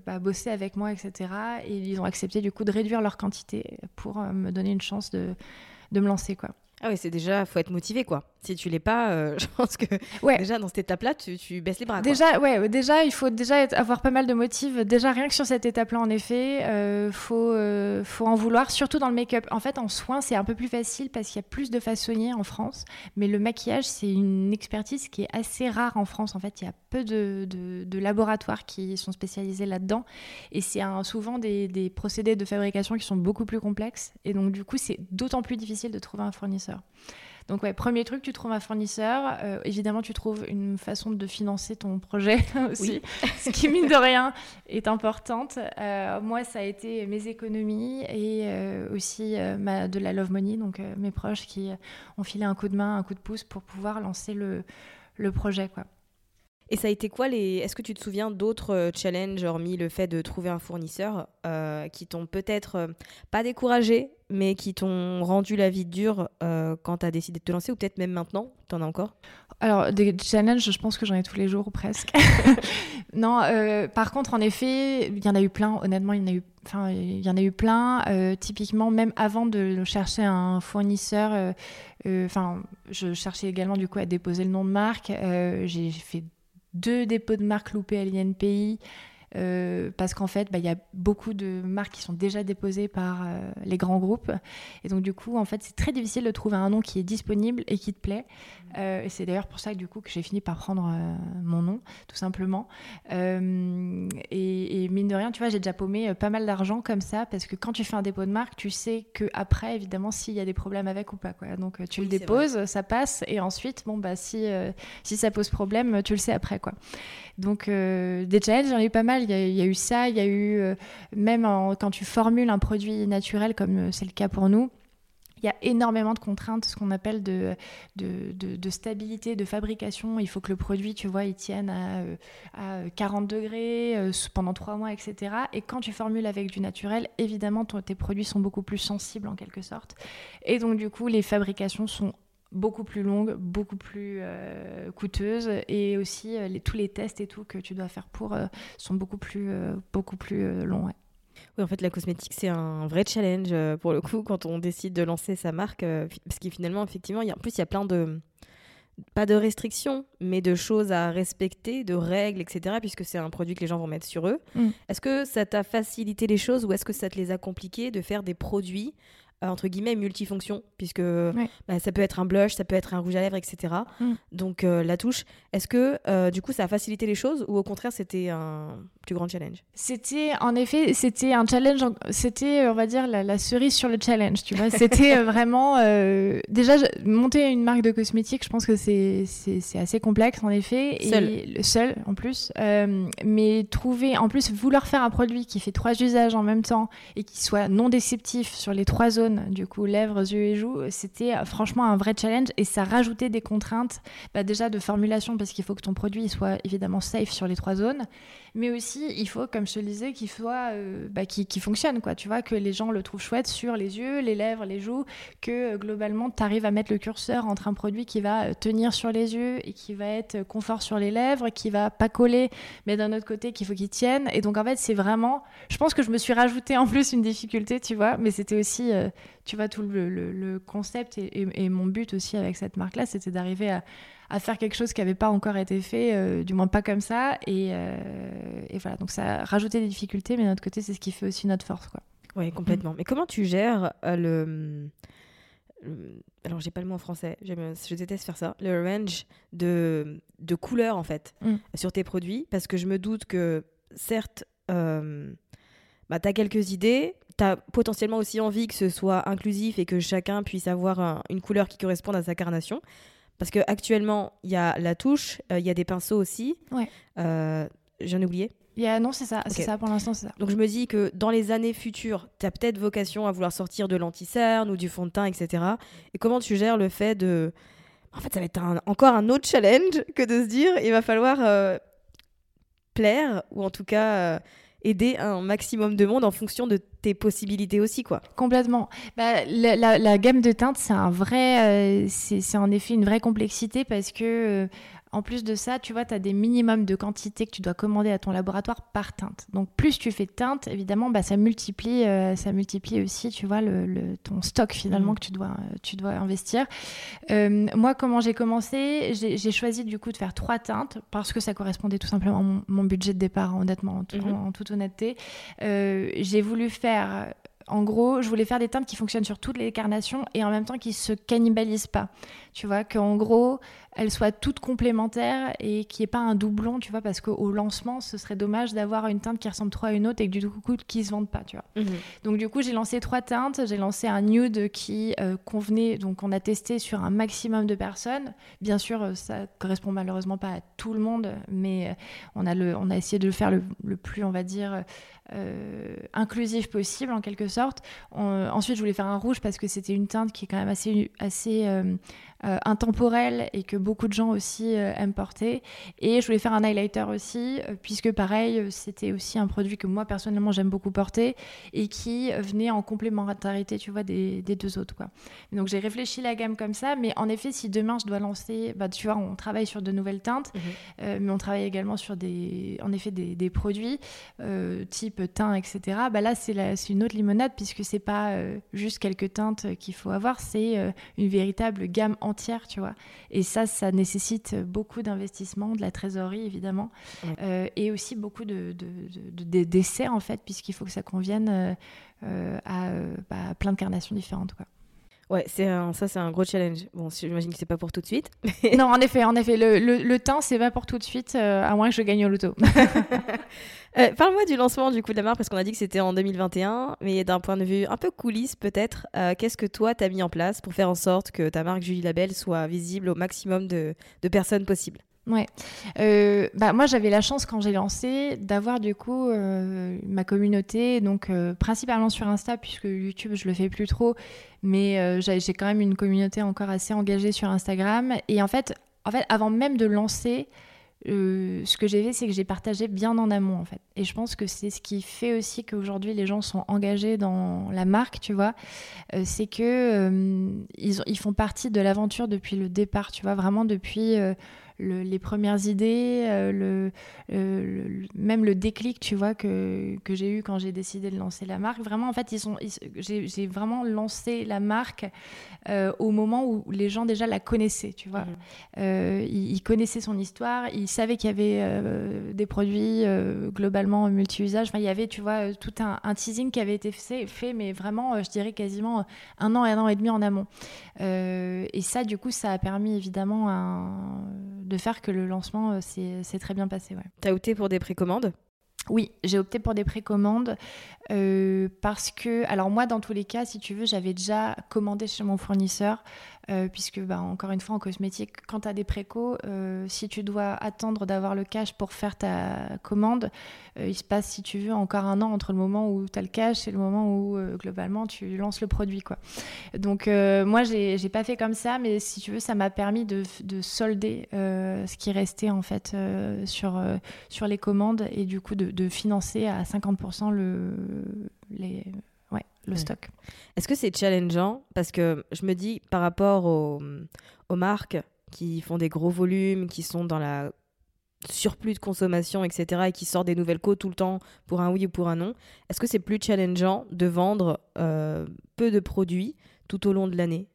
bah, bosser avec moi, etc. Et ils ont accepté, du coup, de réduire leur quantité pour me donner une chance de, de me lancer, quoi. Ah oui, c'est déjà, faut être motivé, quoi. Si tu l'es pas, euh, je pense que ouais. déjà dans cette étape-là, tu, tu, baisses les bras. Déjà, ouais, déjà, il faut déjà avoir pas mal de motifs. Déjà, rien que sur cette étape-là, en effet, euh, faut, euh, faut en vouloir, surtout dans le make-up. En fait, en soins, c'est un peu plus facile parce qu'il y a plus de façonniers en France. Mais le maquillage, c'est une expertise qui est assez rare en France. En fait, il y a peu de, de, laboratoires qui sont spécialisés là-dedans. Et c'est souvent des, des procédés de fabrication qui sont beaucoup plus complexes. Et donc, du coup, c'est d'autant plus difficile de trouver un fournisseur. Donc ouais, premier truc, tu trouves un fournisseur. Euh, évidemment, tu trouves une façon de financer ton projet aussi, ce qui mine de rien est importante. Euh, moi, ça a été mes économies et euh, aussi ma, de la love money, donc mes proches qui ont filé un coup de main, un coup de pouce pour pouvoir lancer le, le projet, quoi. Et ça a été quoi les. Est-ce que tu te souviens d'autres euh, challenges, hormis le fait de trouver un fournisseur, euh, qui t'ont peut-être euh, pas découragé, mais qui t'ont rendu la vie dure quand tu as décidé de te lancer, ou peut-être même maintenant Tu en as encore? Alors, des challenges, je pense que j'en ai tous les jours ou presque. non, par contre, en effet, il y en a eu plein. Honnêtement, il y en a eu, enfin, il y en a eu plein. Typiquement, même avant de chercher un fournisseur, enfin, je cherchais également du coup à déposer le nom de marque. J'ai fait deux dépôts de marque loupés à l'INPI. Euh, parce qu'en fait, bah, il y a beaucoup de marques qui sont déjà déposées par euh, les grands groupes. Et donc, du coup, en fait, c'est très difficile de trouver un nom qui est disponible et qui te plaît. Euh, et c'est d'ailleurs pour ça que, du coup, que j'ai fini par prendre mon nom, tout simplement. Et, mine de rien, tu vois, j'ai déjà paumé pas mal d'argent comme ça, parce que quand tu fais un dépôt de marque, tu sais que après, évidemment, s'il y a des problèmes avec ou pas. Quoi. Donc, tu le déposes, ça passe, et ensuite, bon, bah, si, si ça pose problème, tu le sais après. Quoi. Donc, des challenges, j'en ai eu pas mal il y, a eu ça, il y a eu, euh, même quand tu formules un produit naturel, comme euh, c'est le cas pour nous, il y a énormément de contraintes, ce qu'on appelle de, de, stabilité de fabrication. Il faut que le produit, tu vois, il tienne à, à 40 degrés euh, pendant trois mois, etc. Et quand tu formules avec du naturel, évidemment, tes produits sont beaucoup plus sensibles en quelque sorte. Et donc, du coup, les fabrications sont beaucoup plus longue, beaucoup plus euh, coûteuse et aussi euh, les, tous les tests et tout que tu dois faire pour euh, sont beaucoup plus, beaucoup plus longs. Oui, en fait, la cosmétique, c'est un vrai challenge pour le coup quand on décide de lancer sa marque. parce que finalement, effectivement, y a, en plus, il y a plein de. Pas de restrictions, mais de choses à respecter, de règles, etc., puisque c'est un produit que les gens vont mettre sur eux. Mm. Est-ce que ça t'a facilité les choses ou est-ce que ça te les a compliquées de faire des produits euh, entre guillemets multifonction puisque bah, ça peut être un blush, ça peut être un rouge à lèvres, etc. Mm. Donc euh, la touche, est-ce que euh, du coup ça a facilité les choses ou au contraire c'était un plus grand challenge. C'était en effet c'était un challenge, c'était on va dire la, cerise sur le challenge, tu vois. C'était vraiment déjà monter une marque de cosmétiques, je pense que c'est assez complexe en effet. Seul. et seul en plus, mais trouver en plus vouloir faire un produit qui fait trois usages en même temps et qui soit non déceptif sur les trois zones du coup, lèvres, yeux et joues, c'était euh, franchement un vrai challenge. Et ça rajoutait des contraintes, bah, déjà de formulation parce qu'il faut que ton produit soit évidemment safe sur les trois zones, mais aussi il faut, comme je te le disais, qu'il soit, euh, bah, qui, fonctionne, quoi. Tu vois, que les gens le trouvent chouette sur les yeux, les lèvres, les joues, que euh, globalement tu arrives à mettre le curseur entre un produit qui va tenir sur les yeux et qui va être confort sur les lèvres, qui va pas coller, mais d'un autre côté qu'il faut qu'il tienne. Et donc en fait, c'est vraiment, je pense que je me suis rajouté en plus une difficulté, tu vois, mais c'était aussi tu vois, tout le, concept et, mon but aussi avec cette marque-là, c'était d'arriver à, faire quelque chose qui n'avait pas encore été fait, euh, du moins pas comme ça. Euh, et, voilà, donc ça a rajouté des difficultés, mais d'un autre côté, c'est ce qui fait aussi notre force. Quoi. Oui, complètement. Mais comment tu gères euh, le, Alors, j'ai pas le mot en français, je déteste faire ça. Le range de, de couleurs, en fait, mm. sur tes produits, parce que je me doute que, certes, bah, tu as quelques idées, tu as potentiellement aussi envie que ce soit inclusif et que chacun puisse avoir une couleur qui corresponde à sa carnation. Parce qu'actuellement, il y a la touche, euh, il y a des pinceaux aussi. Ouais. Euh, J'en ai oublié a, Non, c'est ça, c'est ça pour l'instant, c'est ça. Donc je me dis que dans les années futures, tu as peut-être vocation à vouloir sortir de l'anti-cerne ou du fond de teint, etc. Et comment tu gères le fait de. En fait, ça va être encore un autre challenge que de se dire il va falloir euh, plaire, ou en tout cas aider un maximum de monde en fonction de tes possibilités aussi, quoi. Complètement. Bah, la, gamme de teintes, c'est un vrai, euh, c'est en effet une vraie complexité parce que euh, en plus de ça, tu vois, tu as des minimums de quantité que tu dois commander à ton laboratoire par teinte. Donc plus tu fais de teintes, évidemment, bah, ça multiplie, euh, ça multiplie aussi, tu vois, le, ton stock finalement mm. que tu dois, tu dois investir. Euh, moi, comment j'ai commencé? J'ai choisi du coup de faire trois teintes parce que ça correspondait tout simplement à mon, budget de départ, honnêtement, en, mm-hmm. toute honnêteté. Euh, j'ai voulu faire en gros, je voulais faire des teintes qui fonctionnent sur toutes les carnations et en même temps qui se cannibalisent pas. Tu vois, qu'en gros, elles soient toutes complémentaires et qu'il n'y ait pas un doublon, tu vois, parce qu'au lancement, ce serait dommage d'avoir une teinte qui ressemble trop à une autre et que du coup, qui se vendent pas, tu vois. Mhm. Donc, du coup, j'ai lancé trois teintes. J'ai lancé un nude qui euh, convenait, donc on a testé sur un maximum de personnes. Bien sûr, euh, ça correspond malheureusement pas à tout le monde, mais euh, on a, le, on a essayé de le faire le, le plus, on va dire, euh, inclusif possible en quelque sorte. ensuite, je voulais faire un rouge parce que c'était une teinte qui est quand même assez, assez euh, euh, intemporelle et que beaucoup de gens aussi aiment porter. Et je voulais faire un highlighter aussi, puisque pareil, c'était aussi un produit que moi personnellement j'aime beaucoup porter et qui venait en complémentarité, tu vois, des, des deux autres. Quoi. Donc j'ai réfléchi la gamme comme ça, mais en effet, si demain je dois lancer, bah, tu vois, on travaille sur de nouvelles teintes, mhm. mais on travaille également sur des, en effet, des, des produits type teint, etc. Bah là, c'est une autre limonade puisque c'est pas juste quelques teintes qu'il faut avoir, c'est euh, une véritable gamme entière, tu vois. Et ça, ça nécessite beaucoup d'investissement, de la trésorerie évidemment, euh, et aussi beaucoup de, d'essais en fait, puisqu'il faut que ça convienne euh, à, bah, plein de carnations différentes, quoi. Ouais, c'est ça c'est un gros challenge. Bon, j'imagine que c'est pas pour tout de suite. non, en effet, en effet, le, le, le temps c'est pas pour tout de suite, à moins que je gagne au loto. Euh, parle-moi du lancement du coup de la marque parce qu'on a dit que c'était en 2021, mais d'un point de vue un peu coulisses peut-être, euh, qu'est-ce que toi t'as mis en place pour faire en sorte que ta marque Julie Label soit visible au maximum de, personnes possibles? Ouais. Euh, bah moi j'avais la chance quand j'ai lancé d'avoir du coup ma communauté, donc principalement sur Insta puisque YouTube je le fais plus trop, mais j'ai quand même une communauté encore assez engagée sur Instagram. Et en fait, en fait avant même de lancer, euh, ce que j'ai fait, c'est que j'ai partagé bien en amont, en fait. Et je pense que c'est ce qui fait aussi qu'aujourd'hui, les gens sont engagés dans la marque, tu vois. Euh, c'est que euh, ils, ils, font partie de l'aventure depuis le départ, tu vois, vraiment depuis les premières idées, euh, le, même le déclic, tu vois, que, que j'ai eu quand j'ai décidé de lancer la marque. Vraiment, en fait, ils sont, j'ai vraiment lancé la marque euh, au moment où les gens déjà la connaissaient, tu vois. Mhm. Euh, ils, connaissaient son histoire, ils savaient qu'il y avait des produits globalement multi-usage. Enfin, il y avait, tu vois, tout un, teasing qui avait été fait, fait mais vraiment, je dirais quasiment un an et un an et demi en amont. et ça, du coup, ça a permis évidemment un de faire que le lancement euh, s'est très bien passé. Ouais. Tu as opté pour des précommandes? Oui, j'ai opté pour des précommandes euh, parce que, alors moi, dans tous les cas, si tu veux, j'avais déjà commandé chez mon fournisseur euh, puisque, bah, encore une fois, en cosmétique, quand tu as des précos, euh, si tu dois attendre d'avoir le cash pour faire ta commande, euh, il se passe, si tu veux, encore un an entre le moment où tu as le cash et le moment où, globalement, tu lances le produit. Quoi. Donc, moi, j'ai pas fait comme ça, mais si tu veux, ça m'a permis de, de solder ce qui restait, en fait, sur, sur les commandes et du coup, de, de financer à 50% le, les le stock. Est-ce que c'est challengeant? Parce que je me dis, par rapport aux, marques qui font des gros volumes, qui sont dans la surplus de consommation, etc., et qui sortent des nouvelles codes tout le temps pour un oui ou pour un non, est-ce que c'est plus challengeant de vendre euh, peu de produits tout au long de l'année?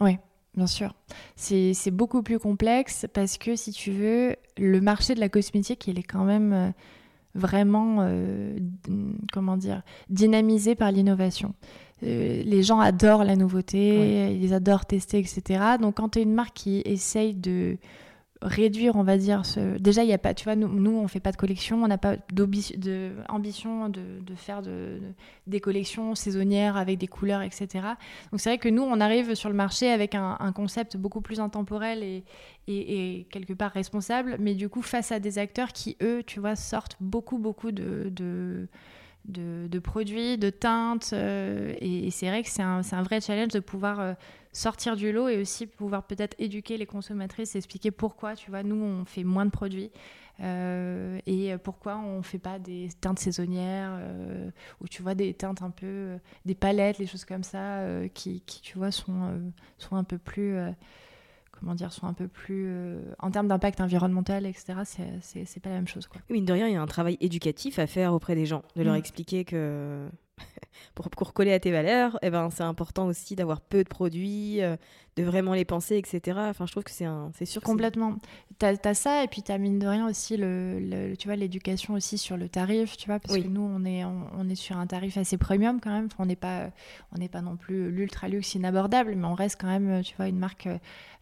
Oui, bien sûr. C'est beaucoup plus complexe parce que, si tu veux, le marché de la cosmétique, il est quand même... Euh, vraiment, euh, comment dire, dynamisé par l'innovation. Euh, les gens adorent la nouveauté, ils adorent tester, etc. Donc quand tu es une marque qui essaye de réduire, on va dire, ce... déjà, il a pas, tu vois, nous, nous on fait pas de collection, on n'a pas d'ambition de, faire de, des collections saisonnières avec des couleurs, etc. Donc c'est vrai que nous, on arrive sur le marché avec un, concept beaucoup plus intemporel et, et, quelque part responsable, mais du coup, face à des acteurs qui, eux, tu vois, sortent beaucoup, beaucoup de de, produits, de teintes. Euh, et, c'est vrai que c'est un, un, vrai challenge de pouvoir euh, sortir du lot et aussi pouvoir peut-être éduquer les consommatrices, expliquer pourquoi, tu vois, nous, on fait moins de produits. Euh, et pourquoi on ne fait pas des teintes saisonnières ou tu vois des teintes un peu des palettes les choses comme ça qui, qui, tu vois sont, sont un peu plus comment dire, sont un peu plus. Euh, en termes d'impact environnemental, etc., c'est pas la même chose. Quoi. Mine de rien, il y a un travail éducatif à faire auprès des gens, de leur mm. expliquer que pour, pour coller à tes valeurs, eh ben, c'est important aussi d'avoir peu de produits, euh, de vraiment les penser, etc. Enfin, je trouve que c'est un, c'est sûr. Complètement. Tu as, ça, et puis tu as mine de rien aussi le, tu vois, l'éducation aussi sur le tarif, tu vois, parce que nous, on est, on, est sur un tarif assez premium quand même. on n'est pas, on n'est pas non plus l'ultra luxe inabordable, mais on reste quand même, tu vois, une marque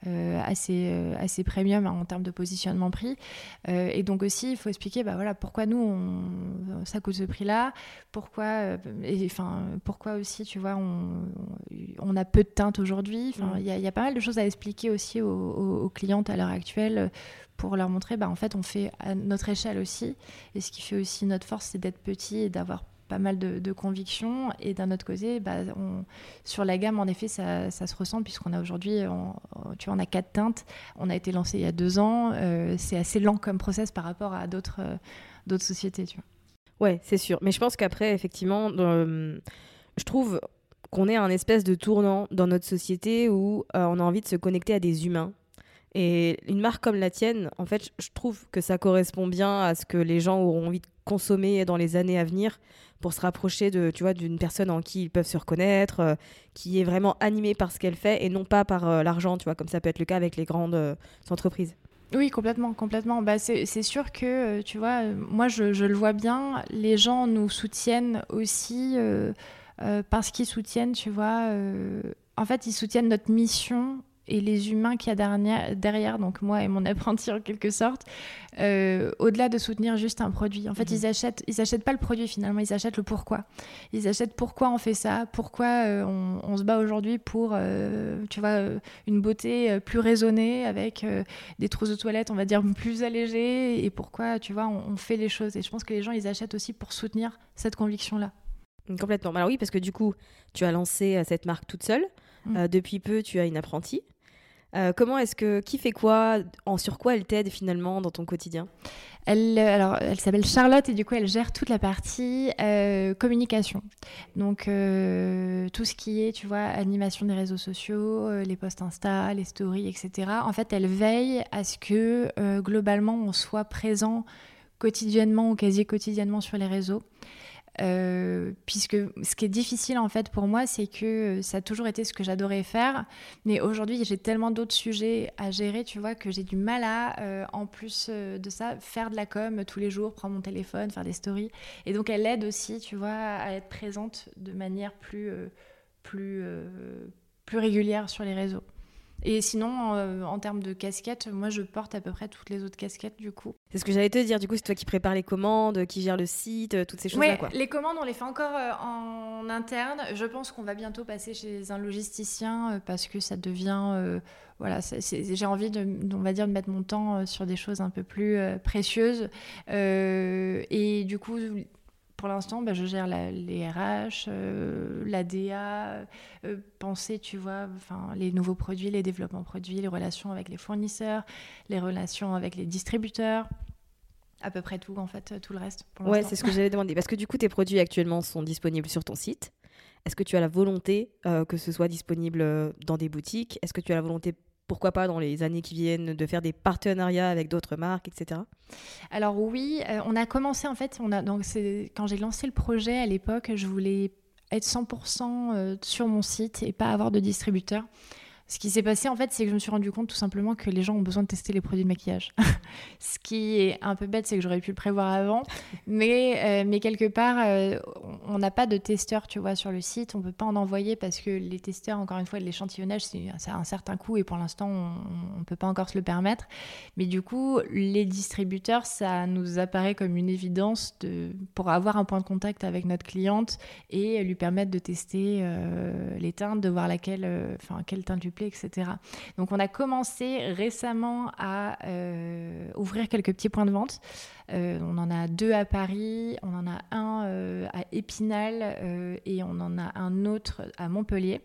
euh, assez, euh, assez premium en termes de positionnement prix. Euh, et donc aussi, il faut expliquer, bah voilà, pourquoi nous, on, ça coûte ce prix-là, pourquoi, enfin, pourquoi aussi, tu vois, on, on, a peu de teintes aujourd'hui. Enfin, il y, y, a pas mal de choses à expliquer aussi aux, clientes à l'heure actuelle pour leur montrer, bah, en fait, on fait à notre échelle aussi. Et ce qui fait aussi notre force, c'est d'être petit et d'avoir pas mal de, convictions. Et d'un autre côté, bah, sur la gamme, en effet, ça, se ressent puisqu'on a aujourd'hui, tu vois, on a quatre teintes. On a été lancé il y a deux ans. Euh, c'est assez lent comme process par rapport à d'autres euh, sociétés, tu. Ouais, c'est sûr. Mais je pense qu'après, effectivement, je trouve qu'on est un espèce de tournant dans notre société où euh, on a envie de se connecter à des humains. Et une marque comme la tienne, en fait, je trouve que ça correspond bien à ce que les gens auront envie de consommer dans les années à venir pour se rapprocher de, tu vois, d'une personne en qui ils peuvent se reconnaître, euh, qui est vraiment animée par ce qu'elle fait et non pas par euh, l'argent, tu vois, comme ça peut être le cas avec les grandes entreprises. Oui, complètement, complètement. Bah, c'est sûr que, tu vois, moi, je, le vois bien, les gens nous soutiennent aussi parce qu'ils soutiennent, tu vois, en fait, ils soutiennent notre mission et les humains qu'il y a derrière, donc moi et mon apprenti en quelque sorte, euh, au-delà de soutenir juste un produit. En fait, mhm. ils achètent, ils achètent pas le produit finalement, ils achètent le pourquoi. Ils achètent pourquoi on fait ça, pourquoi euh, on, se bat aujourd'hui pour, euh, tu vois, une beauté plus raisonnée avec des trousses de toilette, on va dire plus allégées, et pourquoi, tu vois, on, fait les choses. Et je pense que les gens, ils achètent aussi pour soutenir cette conviction-là. Complètement. Alors oui, parce que du coup, tu as lancé cette marque toute seule. Mm. depuis peu, tu as une apprentie. Euh, comment est-ce que qui fait quoi en sur quoi elle t'aide finalement dans ton quotidien? Elle, euh, alors, elle s'appelle Charlotte et du coup, elle gère toute la partie euh, communication. Donc, tout ce qui est, tu vois, animation des réseaux sociaux, les posts Insta, les stories, etc. En fait, elle veille à ce que globalement, on soit présent quotidiennement ou quasi quotidiennement sur les réseaux. Euh, puisque ce qui est difficile en fait pour moi, c'est que ça a toujours été ce que j'adorais faire, mais aujourd'hui j'ai tellement d'autres sujets à gérer, tu vois, que j'ai du mal à, euh, en plus euh, de ça, faire de la com tous les jours, prendre mon téléphone, faire des stories. Et donc elle aide aussi, tu vois, à être présente de manière plus, plus, plus régulière sur les réseaux. Et sinon, euh, en termes de casquettes, moi je porte à peu près toutes les autres casquettes du coup. C'est ce que j'allais te dire, du coup, c'est toi qui prépares les commandes, qui gère le site, euh, toutes ces choses-là. Les commandes, on les fait encore euh, en interne. Je pense qu'on va bientôt passer chez un logisticien parce que ça devient. voilà, j'ai envie de, on va dire, de mettre mon temps sur des choses un peu plus précieuses. et du coup, pour l'instant, bah, je gère les RH, euh, la DA, euh, penser, tu vois, les nouveaux produits, les développements produits, les relations avec les fournisseurs, les relations avec les distributeurs. À peu près tout, en fait, tout le reste. ouais, c'est ce que j'allais demander. Parce que du coup, tes produits actuellement sont disponibles sur ton site. Est-ce que tu as la volonté euh, que ce soit disponible dans des boutiques? Est-ce que tu as la volonté pourquoi pas dans les années qui viennent de faire des partenariats avec d'autres marques, etc. Alors oui, euh, on a commencé en fait, donc quand j'ai lancé le projet à l'époque, je voulais être 100% euh, sur mon site et pas avoir de distributeur. Ce qui s'est passé, en fait, c'est que je me suis rendu compte tout simplement que les gens ont besoin de tester les produits de maquillage. Ce qui est un peu bête, c'est que j'aurais pu le prévoir avant. Mais, euh, mais quelque part, euh, on n'a pas de testeurs, tu vois, sur le site. On ne peut pas en envoyer parce que les testeurs, encore une fois, l'échantillonnage, c'est un certain coût et pour l'instant, on ne peut pas encore se le permettre. Mais du coup, les distributeurs, ça nous apparaît comme une évidence de, pour avoir un point de contact avec notre cliente et lui permettre de tester euh, les teintes, de voir laquelle, enfin, quelle teinte lui etc. Donc on a commencé récemment à euh, ouvrir quelques petits points de vente. Euh, on en a deux à Paris, on en a un euh, à Épinal et on en a un autre à Montpellier.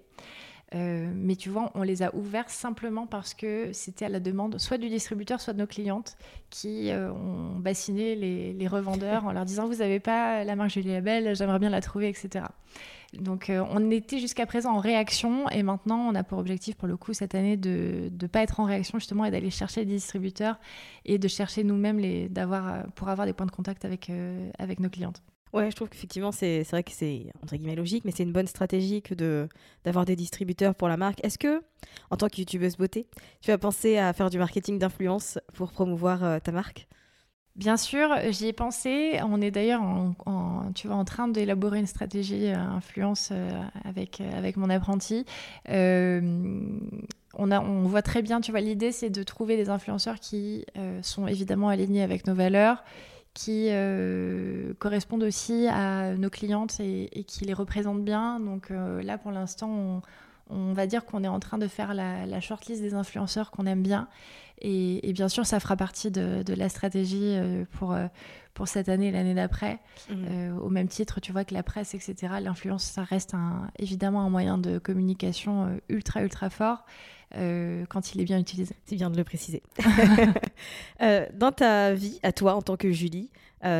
mais tu vois, on les a ouverts simplement parce que c'était à la demande soit du distributeur, soit de nos clientes qui ont bassiné les, revendeurs en leur disant Vous n'avez pas la marque Julie Labelle, j'aimerais bien la trouver, etc. Donc euh, on était jusqu'à présent en réaction et maintenant on a pour objectif pour le coup cette année de ne pas être en réaction justement et d'aller chercher des distributeurs et de chercher nous-mêmes d'avoir, euh, pour avoir des points de contact avec, euh, avec nos clientes. Ouais, je trouve qu'effectivement, c'est, c'est vrai que c'est entre guillemets logique, mais c'est une bonne stratégie que d'avoir des distributeurs pour la marque. Est-ce que, en tant que youtubeuse beauté, tu as pensé à faire du marketing d'influence pour promouvoir ta marque? Bien sûr, j'y ai pensé. On est d'ailleurs en, tu vois, en train d'élaborer une stratégie euh, influence euh, avec, euh, avec mon apprenti. on, a, on voit très bien, tu vois, l'idée c'est de trouver des influenceurs qui sont évidemment alignés avec nos valeurs, qui correspondent aussi à nos clientes et, qui les représentent bien. Donc là, pour l'instant, on, va dire qu'on est en train de faire la, la shortlist des influenceurs qu'on aime bien Et, bien sûr, ça fera partie de, la stratégie pour, pour cette année et l'année d'après. Mhm. au même titre, tu vois que la presse, etc., l'influence, ça reste un, évidemment un moyen de communication ultra, ultra fort. quand il est bien utilisé. C'est bien de le préciser. dans ta vie, à toi en tant que Julie,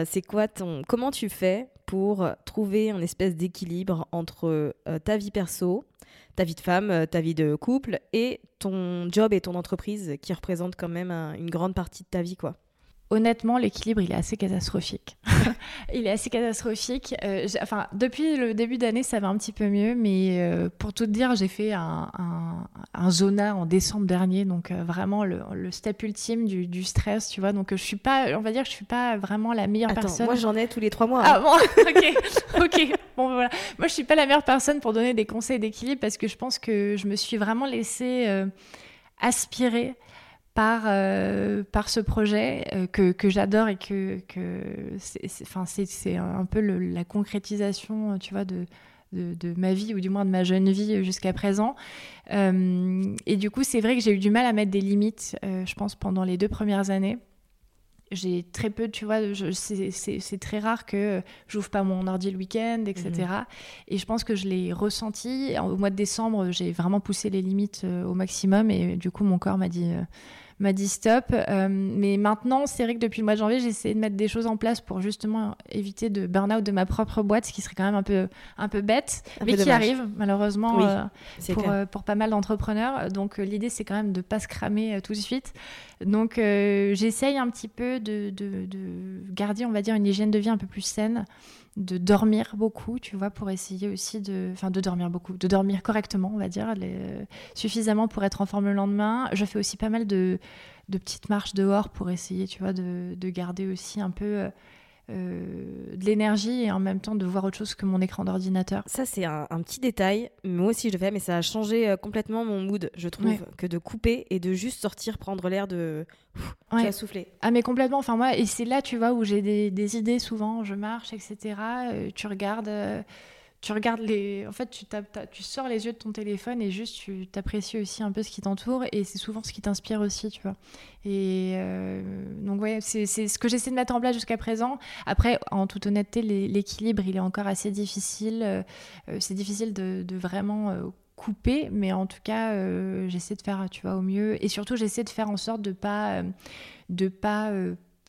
c'est quoi ton, comment tu fais pour trouver un espèce d'équilibre entre ta vie perso, ta vie de femme, euh, ta vie de couple et ton job et ton entreprise qui représentent quand même une grande partie de ta vie, quoi honnêtement, l'équilibre, il est assez catastrophique. il est assez catastrophique. Euh, enfin, depuis le début d'année, ça va un petit peu mieux, mais euh, pour tout te dire, j'ai fait un, un, zona en décembre dernier, donc euh, vraiment le, step ultime du, stress, tu vois. Donc, je suis pas, on va dire je suis pas vraiment la meilleure Attends, personne. Moi, j'en ai tous les trois mois. Ah hein. bon, ok, ok. Bon, voilà. Moi, je suis pas la meilleure personne pour donner des conseils d'équilibre parce que je pense que je me suis vraiment laissée aspirer par, euh, par ce projet euh, que, que j'adore et que, que c'est un peu la concrétisation tu vois, de, de, ma vie ou du moins de ma jeune vie jusqu'à présent. Euh, et du coup, c'est vrai que j'ai eu du mal à mettre des limites, je pense, pendant les deux premières années j'ai très peu, tu vois, c'est très rare que j'ouvre pas mon ordi le week-end, etc. Mhm. Et je pense que je l'ai ressenti. Au mois de décembre, j'ai vraiment poussé les limites au maximum et du coup, mon corps m'a dit m'a dit stop. Euh, mais maintenant, c'est vrai que depuis le mois de janvier, j'ai essayé de mettre des choses en place pour justement éviter de burn-out de ma propre boîte, ce qui serait quand même un peu, un peu bête, mais qui arrive malheureusement euh, pour, euh, pour, pas mal d'entrepreneurs. Donc l'idée, c'est quand même de pas se cramer tout de suite. Donc j'essaye un petit peu de, de, de garder, on va dire, une hygiène de vie un peu plus saine de dormir beaucoup, tu vois, pour essayer aussi de, enfin, de dormir beaucoup, de dormir correctement, on va dire, suffisamment pour être en forme le lendemain. Je fais aussi pas mal de, petites marches dehors pour essayer, tu vois, de, de garder aussi un peu euh, de l'énergie et en même temps de voir autre chose que mon écran d'ordinateur. Ça, c'est un, petit détail. Moi aussi, je le fais, mais ça a changé euh, complètement mon mood, je trouve, que de couper et de juste sortir, prendre l'air de. Ouais. souffler. Ah, mais complètement. Enfin, moi, et c'est là, tu vois, où j'ai des, idées souvent. Je marche, etc. Euh, tu regardes tu regardes les. En fait, tu, tu sors les yeux de ton téléphone et juste tu t'apprécies aussi un peu ce qui t'entoure et c'est souvent ce qui t'inspire aussi, tu vois. Et euh, donc, ouais, c'est ce que j'essaie de mettre en place jusqu'à présent. Après, en toute honnêteté, l'équilibre, il est encore assez difficile. Euh, c'est difficile de, vraiment euh, couper, mais en tout cas, j'essaie de faire, tu vois, au mieux. Et surtout, j'essaie de faire en sorte de pas. de pas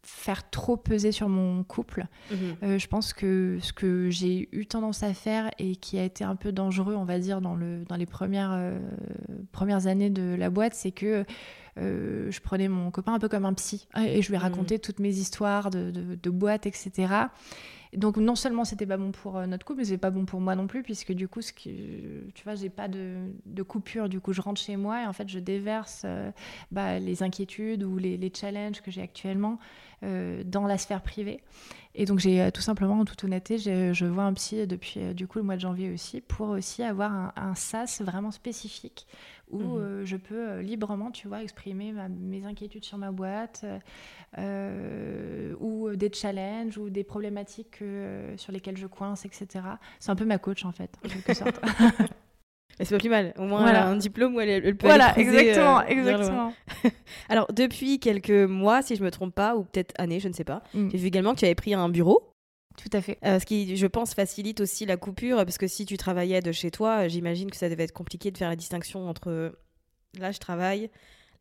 faire trop peser sur mon couple. Mhm. Euh, je pense que ce que j'ai eu tendance à faire et qui a été un peu dangereux, on va dire, dans, le, dans les premières, euh, premières années de la boîte, c'est que euh, je prenais mon copain un peu comme un psy et je lui mhm. racontais toutes mes histoires de, de, de boîte, etc. Donc non seulement c'était pas bon pour euh, notre couple, mais c'était pas bon pour moi non plus, puisque du coup, ce tu vois, j'ai pas de, coupure. Du coup, je rentre chez moi et en fait, je déverse euh, bah, les inquiétudes ou les, challenges que j'ai actuellement euh, dans la sphère privée. Et donc, j'ai tout simplement, en toute honnêteté, je vois un psy depuis du coup le mois de janvier aussi, pour aussi avoir un, un SAS vraiment spécifique où mhm. euh, je peux euh, librement, tu vois, exprimer mes inquiétudes sur ma boîte, euh, ou des challenges, ou des problématiques sur lesquelles je coince, etc. C'est un peu ma coach, en fait, en quelque sorte. Mais c'est pas plus mal. Au moins, un diplôme où elle, peut Voilà, exactement, exactement. Alors, depuis quelques mois, si je me trompe pas, ou peut-être années, je ne sais pas, mm. j'ai vu également que tu avais pris un bureau. Tout à fait. Euh, ce qui, je pense, facilite aussi la coupure, parce que si tu travaillais de chez toi, j'imagine que ça devait être compliqué de faire la distinction entre là, je travaille,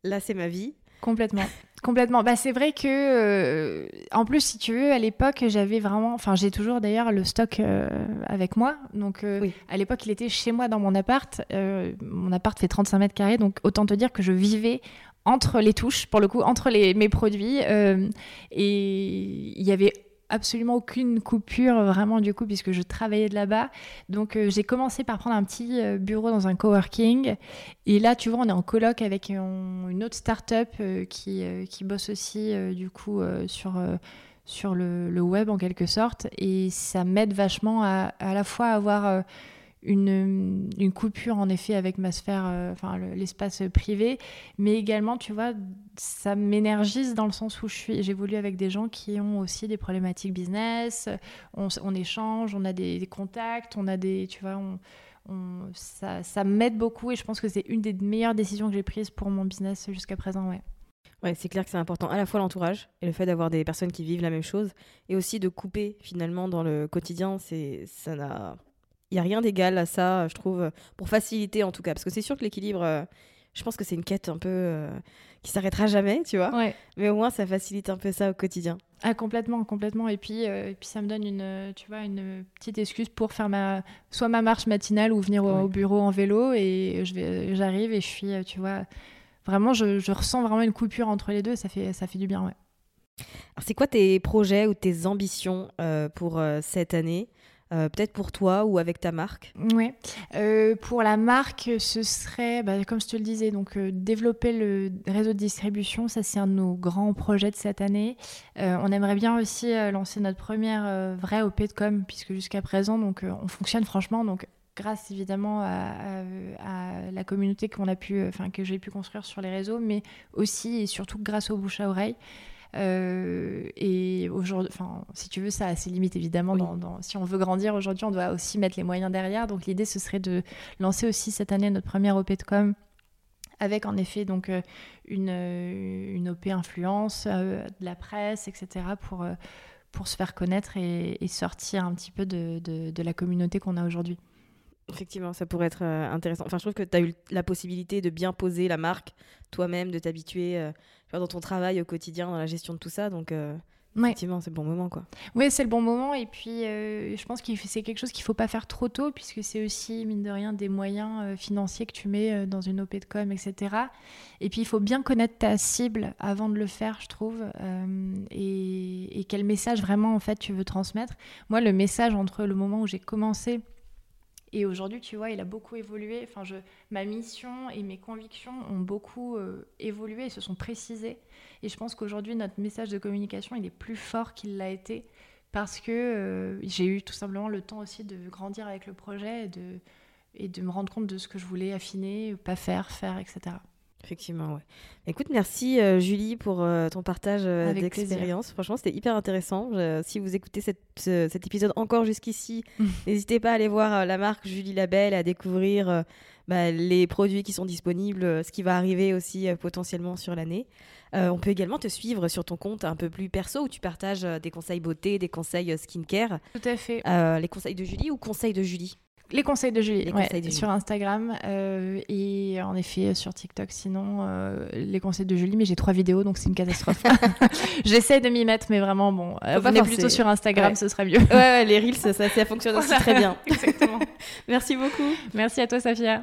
là, c'est ma vie. Complètement. Complètement. Bah, c'est vrai que, euh, en plus, si tu veux, à l'époque, j'avais vraiment. Enfin, j'ai toujours d'ailleurs le stock euh, avec moi. Donc, à l'époque, il était chez moi dans mon appart. mon appart fait 35 mètres carrés. Donc, autant te dire que je vivais entre les touches, pour le coup, entre les, mes produits. et il y avait absolument aucune coupure vraiment du coup puisque je travaillais de là-bas. Donc euh, j'ai commencé par prendre un petit euh, bureau dans un coworking et là tu vois on est en coloc avec une autre start-up euh, qui, qui bosse aussi du coup sur sur le, web en quelque sorte et ça m'aide vachement à, à la fois avoir une, une, coupure en effet avec ma sphère, euh, enfin l'espace privé, mais également, tu vois, ça m'énergise dans le sens où je suis, j'évolue avec des gens qui ont aussi des problématiques business, on, échange, on a des, contacts, on a des, tu vois, on, ça, ça m'aide beaucoup et je pense que c'est une des meilleures décisions que j'ai prises pour mon business jusqu'à présent, ouais. Ouais, c'est clair que c'est important à la fois l'entourage et le fait d'avoir des personnes qui vivent la même chose et aussi de couper finalement dans le quotidien, c'est ça n'a il y a rien d'égal à ça, je trouve pour faciliter en tout cas parce que c'est sûr que l'équilibre euh, je pense que c'est une quête un peu euh, qui s'arrêtera jamais, tu vois. Ouais. Mais au moins ça facilite un peu ça au quotidien. Ah complètement, complètement. Et puis, euh, et puis ça me donne une, tu vois, une petite excuse pour faire ma, soit ma marche matinale ou venir au, Ouais. au bureau en vélo. Et je vais, j'arrive et je suis, euh, tu vois, vraiment, je, je ressens vraiment une coupure entre les deux. Ça fait, ça fait du bien, ouais. Alors c'est quoi tes projets ou tes ambitions euh, pour euh, cette année? Euh, Peut-être pour toi ou avec ta marque Ouais. Euh, pour la marque, ce serait, bah, comme je te le disais, donc euh, développer le réseau de distribution. Ça, c'est un de nos grands projets de cette année. On aimerait bien aussi lancer notre première vraie OP de com, puisque jusqu'à présent, donc on fonctionne franchement. Donc grâce évidemment à, la communauté que j'ai pu construire sur les réseaux, mais aussi et surtout grâce au bouche à oreille. Euh, et aujourd'hui, enfin, si tu veux, ça a ses limites évidemment. Oui. Dans, dans- si on veut grandir aujourd'hui, on doit aussi mettre les moyens derrière. Donc l'idée, ce serait de lancer aussi cette année notre première OP de com avec en effet donc euh, une, euh, une OP influence, euh, de la presse, etc. pour, pour se faire connaître et, et sortir un petit peu de, de- de la communauté qu'on a aujourd'hui. Effectivement, ça pourrait être euh, intéressant. Enfin, je trouve que tu as eu la possibilité de bien poser la marque toi-même, de t'habituer euh, dans ton travail au quotidien, dans la gestion de tout ça. Donc, euh, Ouais. effectivement, c'est le bon moment. quoi. Oui, c'est le bon moment. Et puis, je pense que c'est quelque chose qu'il ne faut pas faire trop tôt, puisque c'est aussi, mine de rien, des moyens financiers que tu mets dans une OP de com, etc. Et puis, il faut bien connaître ta cible avant de le faire, je trouve. et, et quel message vraiment, en fait, tu veux transmettre. Moi, le message entre le moment où j'ai commencé et aujourd'hui, tu vois, il a beaucoup évolué. Enfin, je, ma mission et mes convictions ont beaucoup euh, évolué et se sont précisées. Et je pense qu'aujourd'hui, notre message de communication, il est plus fort qu'il l'a été parce que euh, j'ai eu tout simplement le temps aussi de grandir avec le projet et de, et de me rendre compte de ce que je voulais affiner, pas faire, faire, etc. Effectivement, ouais. Écoute, merci euh, Julie pour euh, ton partage euh, d'expérience. Franchement, c'était hyper intéressant. Je- si vous écoutez cette- ce- cet épisode encore jusqu'ici, n'hésitez pas à aller voir la marque Julie Labelle, à découvrir bah, les produits qui sont disponibles, ce qui va arriver aussi potentiellement sur l'année. On peut également te suivre sur ton compte un peu plus perso où tu partages des conseils beauté, des conseils skincare, Tout à fait. Les conseils de Julie ou conseils de Julie? Les conseils de Julie, Les ouais, conseils de Julie. sur Instagram euh, et en effet sur TikTok. Sinon, euh, les conseils de Julie, mais j'ai trois vidéos donc c'est une catastrophe. J'essaie de m'y mettre, mais vraiment, bon, euh, venez plutôt sur Instagram, Ouais. ce serait mieux. Ouais, ouais, les reels, ça, ça- ça fonctionne aussi très bien. Exactement. Merci beaucoup. Merci à toi, Safia.